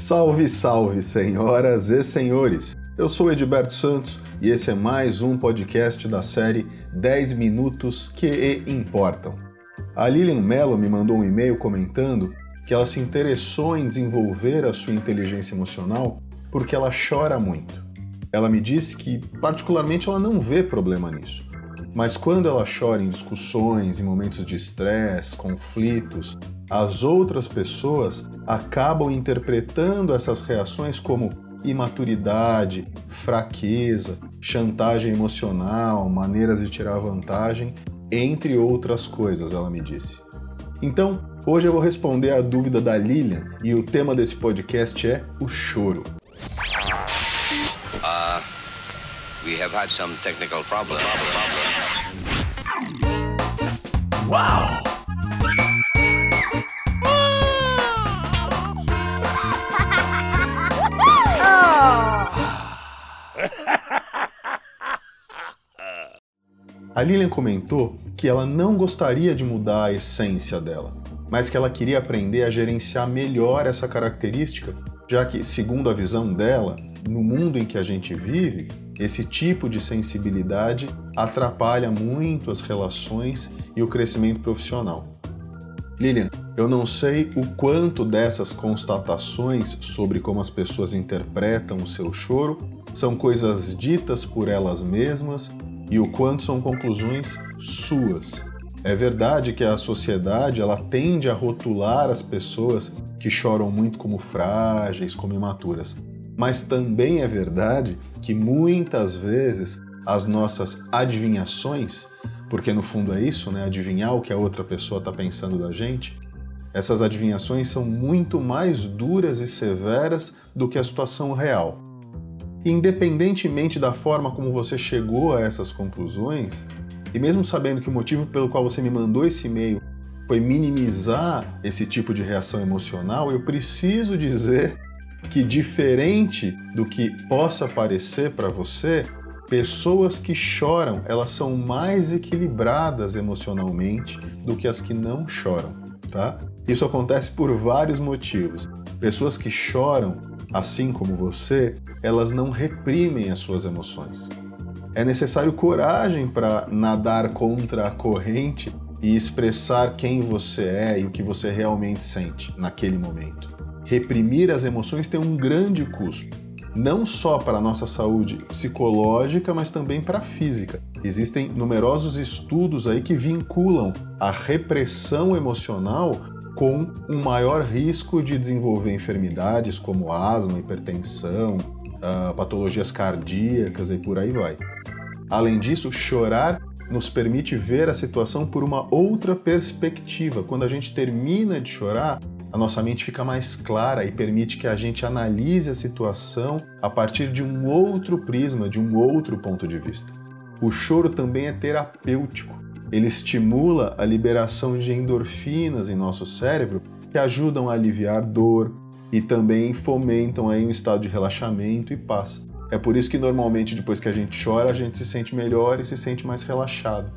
Salve, salve, senhoras e senhores! Eu sou Edberto Santos e esse é mais um podcast da série 10 Minutos que Importam. A Lilian Mello me mandou um e-mail comentando que ela se interessou em desenvolver a sua inteligência emocional porque ela chora muito. Ela me disse que, particularmente, ela não vê problema nisso. Mas quando ela chora em discussões, em momentos de estresse, conflitos, as outras pessoas acabam interpretando essas reações como imaturidade, fraqueza, chantagem emocional, maneiras de tirar vantagem, entre outras coisas, ela me disse. Então, hoje eu vou responder a dúvida da Lilian e o tema desse podcast é o choro. Uh, we have had some technical problems. Wow! A Lilian comentou que ela não gostaria de mudar a essência dela, mas que ela queria aprender a gerenciar melhor essa característica, já que, segundo a visão dela, no mundo em que a gente vive, esse tipo de sensibilidade atrapalha muito as relações e o crescimento profissional. Lilian, eu não sei o quanto dessas constatações sobre como as pessoas interpretam o seu choro são coisas ditas por elas mesmas e o quanto são conclusões suas. É verdade que a sociedade ela tende a rotular as pessoas que choram muito como frágeis, como imaturas. Mas também é verdade que muitas vezes as nossas adivinhações, porque no fundo é isso, né? Adivinhar o que a outra pessoa está pensando da gente, essas adivinhações são muito mais duras e severas do que a situação real. Independentemente da forma como você chegou a essas conclusões, e mesmo sabendo que o motivo pelo qual você me mandou esse e-mail foi minimizar esse tipo de reação emocional, eu preciso dizer que, diferente do que possa parecer para você, pessoas que choram elas são mais equilibradas emocionalmente do que as que não choram, tá? Isso acontece por vários motivos. Pessoas que choram assim como você, elas não reprimem as suas emoções. É necessário coragem para nadar contra a corrente e expressar quem você é e o que você realmente sente naquele momento. Reprimir as emoções tem um grande custo, não só para a nossa saúde psicológica, mas também para a física. Existem numerosos estudos aí que vinculam a repressão emocional com um maior risco de desenvolver enfermidades como asma, hipertensão, uh, patologias cardíacas e por aí vai. Além disso, chorar nos permite ver a situação por uma outra perspectiva. Quando a gente termina de chorar, a nossa mente fica mais clara e permite que a gente analise a situação a partir de um outro prisma, de um outro ponto de vista. O choro também é terapêutico. Ele estimula a liberação de endorfinas em nosso cérebro que ajudam a aliviar dor e também fomentam aí um estado de relaxamento e paz. É por isso que normalmente depois que a gente chora, a gente se sente melhor e se sente mais relaxado.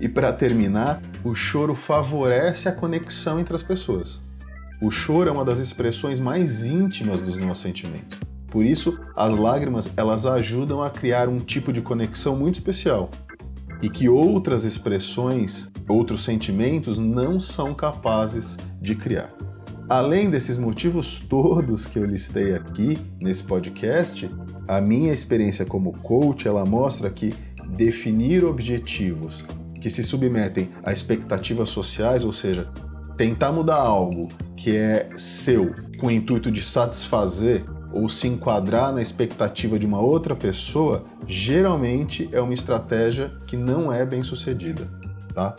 E para terminar, o choro favorece a conexão entre as pessoas. O choro é uma das expressões mais íntimas dos nossos sentimentos. Por isso, as lágrimas elas ajudam a criar um tipo de conexão muito especial, e que outras expressões, outros sentimentos não são capazes de criar. Além desses motivos todos que eu listei aqui nesse podcast, a minha experiência como coach, ela mostra que definir objetivos que se submetem a expectativas sociais, ou seja, tentar mudar algo que é seu com o intuito de satisfazer ou se enquadrar na expectativa de uma outra pessoa, geralmente é uma estratégia que não é bem sucedida, tá?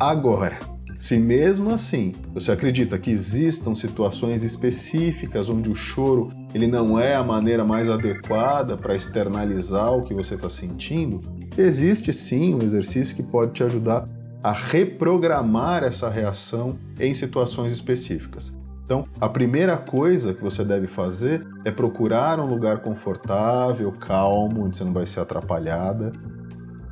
Agora, se mesmo assim você acredita que existam situações específicas onde o choro ele não é a maneira mais adequada para externalizar o que você está sentindo, existe sim um exercício que pode te ajudar a reprogramar essa reação em situações específicas. Então, a primeira coisa que você deve fazer é procurar um lugar confortável, calmo, onde você não vai ser atrapalhada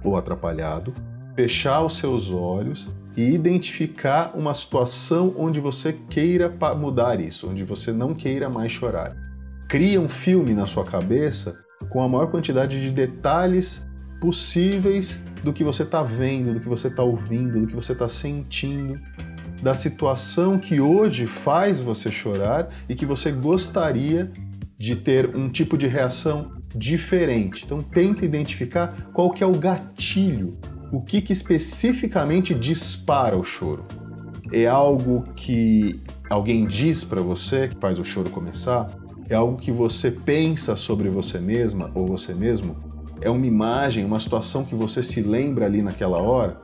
ou atrapalhado, fechar os seus olhos e identificar uma situação onde você queira mudar isso, onde você não queira mais chorar. Cria um filme na sua cabeça com a maior quantidade de detalhes possíveis do que você está vendo, do que você está ouvindo, do que você está sentindo, da situação que hoje faz você chorar e que você gostaria de ter um tipo de reação diferente. Então tenta identificar qual que é o gatilho, o que, que especificamente dispara o choro. É algo que alguém diz para você que faz o choro começar? É algo que você pensa sobre você mesma ou você mesmo? É uma imagem, uma situação que você se lembra ali naquela hora?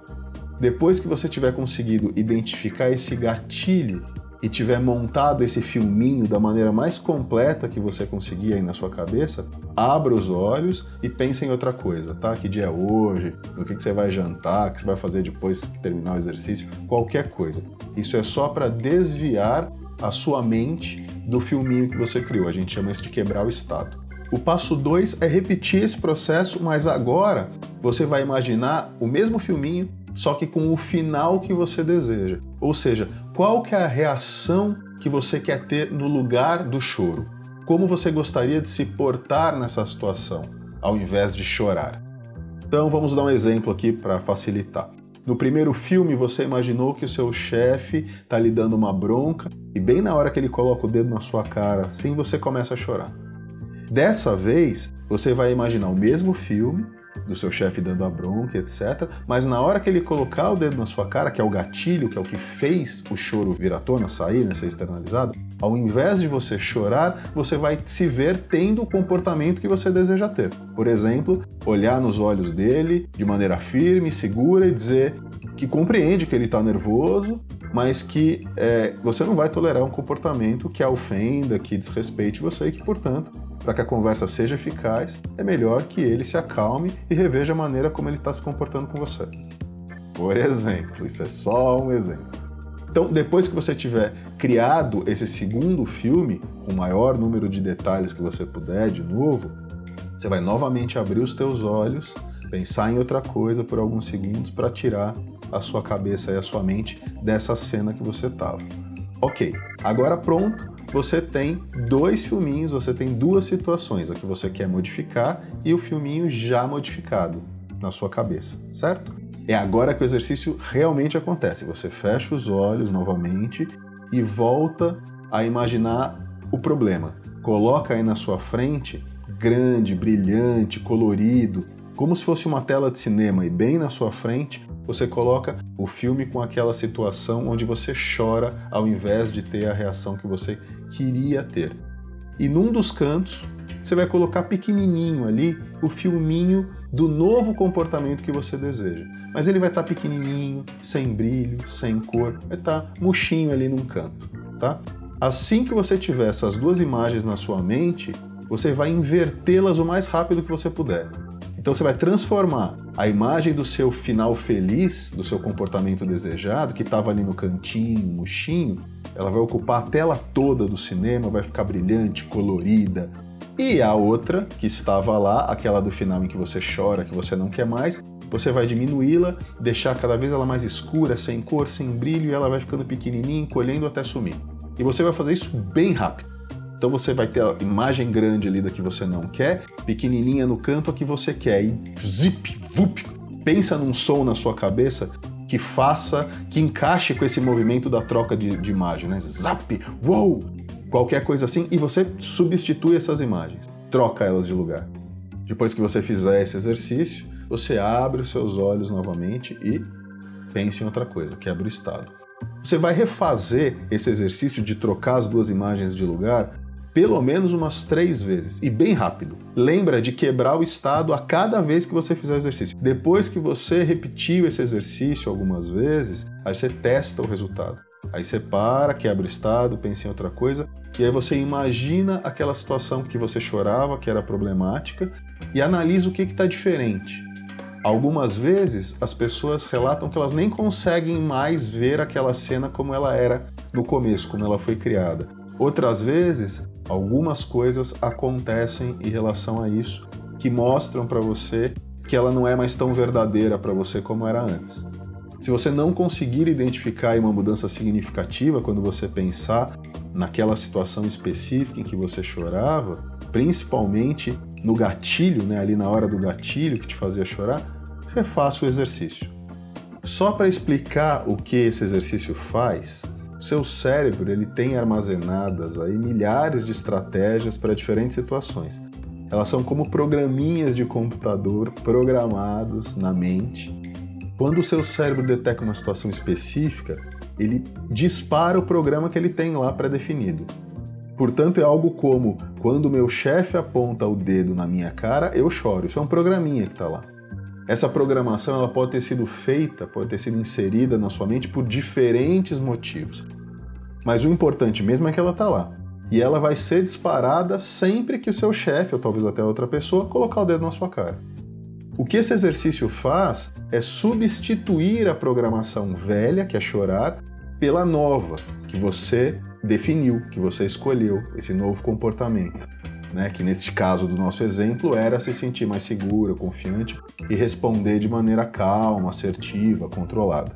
Depois que você tiver conseguido identificar esse gatilho e tiver montado esse filminho da maneira mais completa que você conseguir aí na sua cabeça, abra os olhos e pense em outra coisa, tá? Que dia é hoje, no que, que você vai jantar, o que você vai fazer depois que terminar o exercício, qualquer coisa. Isso é só para desviar a sua mente do filminho que você criou. A gente chama isso de quebrar o estado. O passo 2 é repetir esse processo, mas agora você vai imaginar o mesmo filminho, só que com o final que você deseja. Ou seja, qual que é a reação que você quer ter no lugar do choro? Como você gostaria de se portar nessa situação, ao invés de chorar? Então vamos dar um exemplo aqui para facilitar. No primeiro filme, você imaginou que o seu chefe está lhe dando uma bronca e bem na hora que ele coloca o dedo na sua cara, assim você começa a chorar. Dessa vez, você vai imaginar o mesmo filme, do seu chefe dando a bronca, etc. Mas na hora que ele colocar o dedo na sua cara, que é o gatilho, que é o que fez o choro vir à tona, sair, né, ser externalizado, ao invés de você chorar, você vai se ver tendo o comportamento que você deseja ter. Por exemplo, olhar nos olhos dele de maneira firme, segura e dizer que compreende que ele está nervoso, mas que é, você não vai tolerar um comportamento que a ofenda, que desrespeite você e que, portanto, para que a conversa seja eficaz, é melhor que ele se acalme e reveja a maneira como ele está se comportando com você. Por exemplo, isso é só um exemplo. Então, depois que você tiver criado esse segundo filme, com o maior número de detalhes que você puder, de novo, você vai novamente abrir os teus olhos, pensar em outra coisa por alguns segundos para tirar a sua cabeça e a sua mente dessa cena que você estava. Ok, agora pronto, você tem dois filminhos, você tem duas situações, a que você quer modificar e o filminho já modificado na sua cabeça, certo? É agora que o exercício realmente acontece. Você fecha os olhos novamente e volta a imaginar o problema. Coloca aí na sua frente, grande, brilhante, colorido, como se fosse uma tela de cinema e bem na sua frente, você coloca o filme com aquela situação onde você chora ao invés de ter a reação que você queria ter. E num dos cantos, você vai colocar pequenininho ali o filminho do novo comportamento que você deseja. Mas ele vai estar tá pequenininho, sem brilho, sem cor, vai estar tá murchinho ali num canto, tá? Assim que você tiver essas duas imagens na sua mente, você vai invertê-las o mais rápido que você puder. Então você vai transformar a imagem do seu final feliz, do seu comportamento desejado, que estava ali no cantinho, murchinho, ela vai ocupar a tela toda do cinema, vai ficar brilhante, colorida. E a outra, que estava lá, aquela do final em que você chora, que você não quer mais, você vai diminuí-la, deixar cada vez ela mais escura, sem cor, sem brilho, e ela vai ficando pequenininha, encolhendo até sumir. E você vai fazer isso bem rápido. Então você vai ter a imagem grande ali da que você não quer, pequenininha no canto a que você quer. E zip, vup, pensa num som na sua cabeça que faça, que encaixe com esse movimento da troca de, de imagem, né? Zap, wow, qualquer coisa assim, e você substitui essas imagens, troca elas de lugar. Depois que você fizer esse exercício, você abre os seus olhos novamente e pense em outra coisa, quebra o estado. Você vai refazer esse exercício de trocar as duas imagens de lugar pelo menos umas três vezes e bem rápido. Lembra de quebrar o estado a cada vez que você fizer o exercício. Depois que você repetiu esse exercício algumas vezes, aí você testa o resultado. Aí você para, quebra o estado, pensa em outra coisa, e aí você imagina aquela situação que você chorava, que era problemática, e analisa o que está diferente. Algumas vezes as pessoas relatam que elas nem conseguem mais ver aquela cena como ela era no começo, como ela foi criada. Outras vezes algumas coisas acontecem em relação a isso que mostram para você que ela não é mais tão verdadeira para você como era antes. Se você não conseguir identificar uma mudança significativa quando você pensar naquela situação específica em que você chorava, principalmente no gatilho, né, ali na hora do gatilho que te fazia chorar, refaça o exercício. Só para explicar o que esse exercício faz, seu cérebro ele tem armazenadas aí milhares de estratégias para diferentes situações. Elas são como programinhas de computador programados na mente quando o seu cérebro detecta uma situação específica, ele dispara o programa que ele tem lá pré-definido. Portanto, é algo como quando o meu chefe aponta o dedo na minha cara, eu choro. Isso é um programinha que está lá. Essa programação ela pode ter sido feita, pode ter sido inserida na sua mente por diferentes motivos. Mas o importante mesmo é que ela está lá. E ela vai ser disparada sempre que o seu chefe, ou talvez até outra pessoa, colocar o dedo na sua cara. O que esse exercício faz é substituir a programação velha, que é chorar, pela nova, que você definiu, que você escolheu, esse novo comportamento. Né, que neste caso do nosso exemplo era se sentir mais segura, confiante e responder de maneira calma, assertiva, controlada.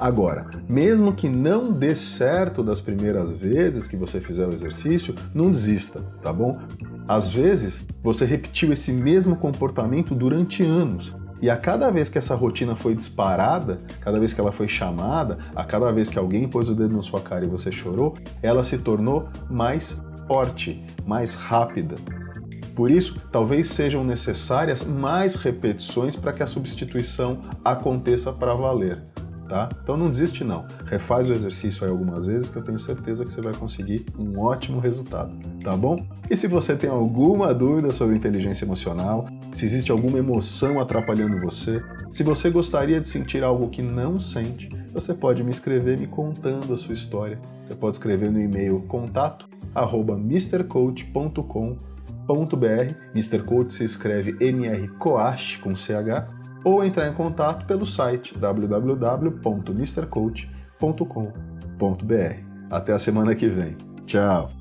Agora, mesmo que não dê certo das primeiras vezes que você fizer o exercício, não desista, tá bom? Às vezes, você repetiu esse mesmo comportamento durante anos. E a cada vez que essa rotina foi disparada, cada vez que ela foi chamada, a cada vez que alguém pôs o dedo na sua cara e você chorou, ela se tornou mais forte, mais rápida. Por isso, talvez sejam necessárias mais repetições para que a substituição aconteça para valer tá? Então não desiste não. Refaz o exercício aí algumas vezes que eu tenho certeza que você vai conseguir um ótimo resultado, tá bom? E se você tem alguma dúvida sobre inteligência emocional, se existe alguma emoção atrapalhando você, se você gostaria de sentir algo que não sente, você pode me escrever me contando a sua história. Você pode escrever no e-mail contato mrcoach.com.br. Mr. Coach se escreve mrcoach com ch ou entrar em contato pelo site www.mrcoach.com.br. Até a semana que vem. Tchau!